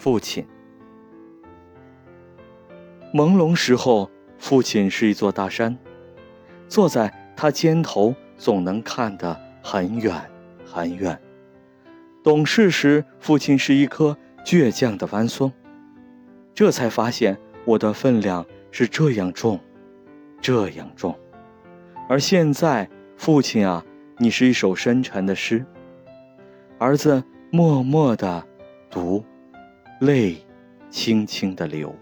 父亲。朦胧时候，父亲是一座大山，坐在他肩头，总能看得很远很远。懂事时，父亲是一棵倔强的弯松，这才发现我的分量是这样重，这样重。而现在，父亲啊，你是一首深沉的诗。儿子默默地读，泪轻轻地流。